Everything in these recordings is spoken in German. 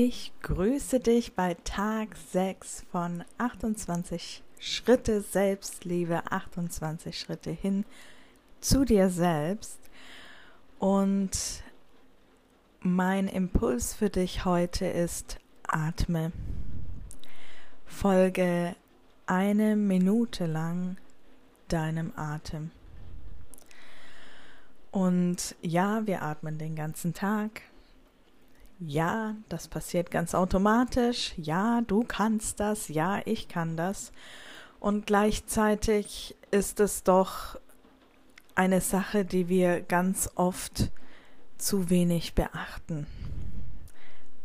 Ich grüße dich bei Tag 6 von 28 Schritte Selbstliebe, 28 Schritte hin zu dir selbst. Und mein Impuls für dich heute ist, atme. Folge eine Minute lang deinem Atem. Und ja, wir atmen den ganzen Tag ja, das passiert ganz automatisch, ja, du kannst das, ja, ich kann das. Und gleichzeitig ist es doch eine Sache, die wir ganz oft zu wenig beachten.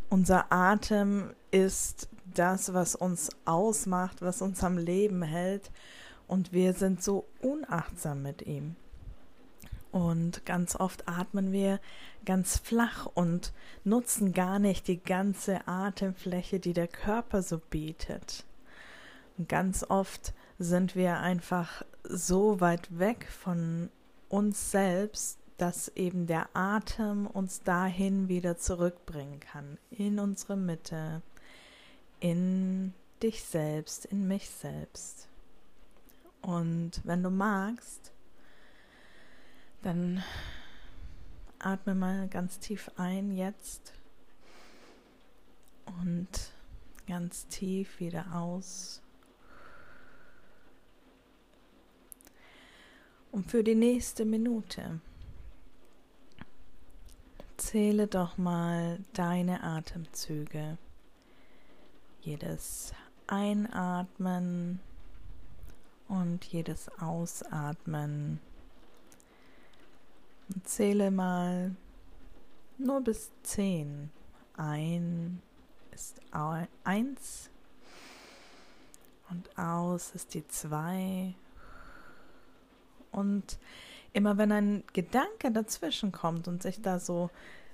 Unser Atem ist das, was uns ausmacht, was uns am Leben hält, und wir sind so unachtsam mit ihm. Und ganz oft atmen wir ganz flach und nutzen gar nicht die ganze Atemfläche, die der Körper so bietet. Und ganz oft sind wir einfach so weit weg von uns selbst, dass eben der Atem uns dahin wieder zurückbringen kann, in unsere Mitte, in dich selbst, in mich selbst. Und wenn du magst, dann atme mal ganz tief ein jetzt und ganz tief wieder aus. Und für die nächste Minute zähle doch mal deine Atemzüge. Jedes Einatmen und jedes Ausatmen Zähle mal nur bis zehn. Ein ist eins und aus ist die zwei. Und immer wenn ein Gedanke dazwischen kommt und sich da so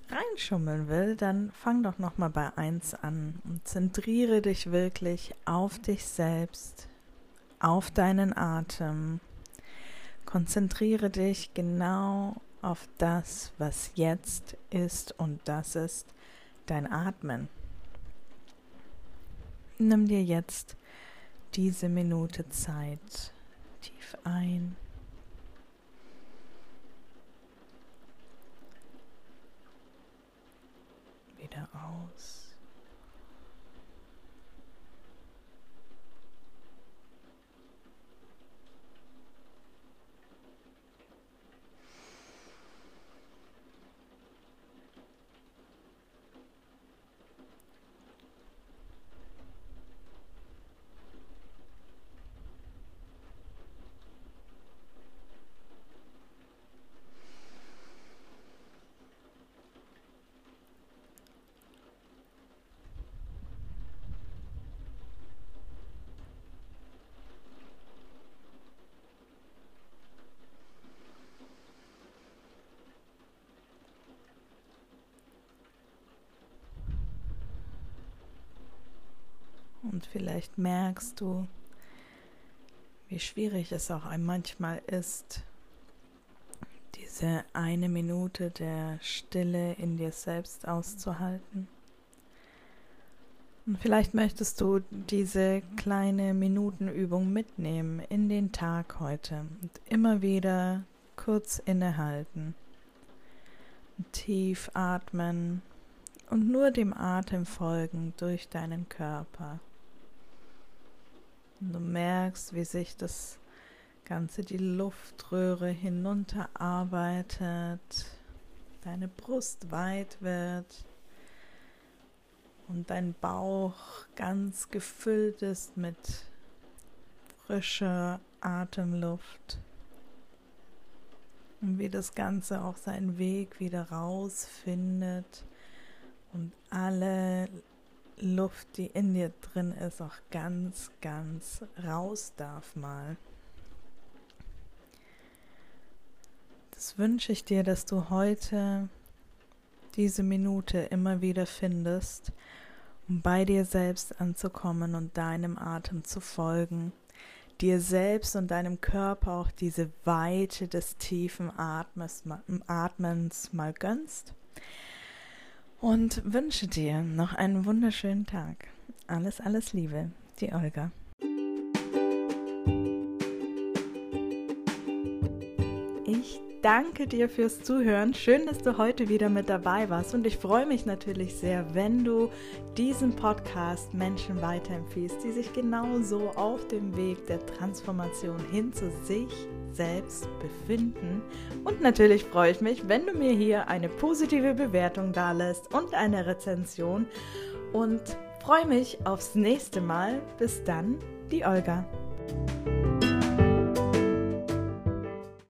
reinschummeln will, dann fang doch noch mal bei eins an und zentriere dich wirklich auf dich selbst, auf deinen Atem. Konzentriere dich genau auf das, was jetzt ist und das ist dein Atmen. Nimm dir jetzt diese Minute Zeit tief ein. Wieder aus. Und vielleicht merkst du, wie schwierig es auch manchmal ist, diese eine Minute der Stille in dir selbst auszuhalten. Und vielleicht möchtest du diese kleine Minutenübung mitnehmen in den Tag heute und immer wieder kurz innehalten, tief atmen und nur dem Atem folgen durch deinen Körper. Und du merkst, wie sich das Ganze die Luftröhre hinunterarbeitet, deine Brust weit wird und dein Bauch ganz gefüllt ist mit frischer Atemluft. Und wie das Ganze auch seinen Weg wieder rausfindet und alle Luft, die in dir drin ist, auch ganz, ganz raus darf mal. Das wünsche ich dir, dass du heute diese Minute immer wieder findest, um bei dir selbst anzukommen und deinem Atem zu folgen, dir selbst und deinem Körper auch diese Weite des tiefen Atmens, Atmens mal gönnst und wünsche dir noch einen wunderschönen Tag. Alles, alles Liebe, die Olga. Ich danke dir fürs Zuhören. Schön, dass du heute wieder mit dabei warst. Und ich freue mich natürlich sehr, wenn du diesen Podcast Menschen weiterempfiehlst, die sich genauso auf dem Weg der Transformation hin zu sich selbst befinden. Und natürlich freue ich mich, wenn du mir hier eine positive Bewertung da lässt und eine Rezension. Und freue mich aufs nächste Mal. Bis dann, die Olga.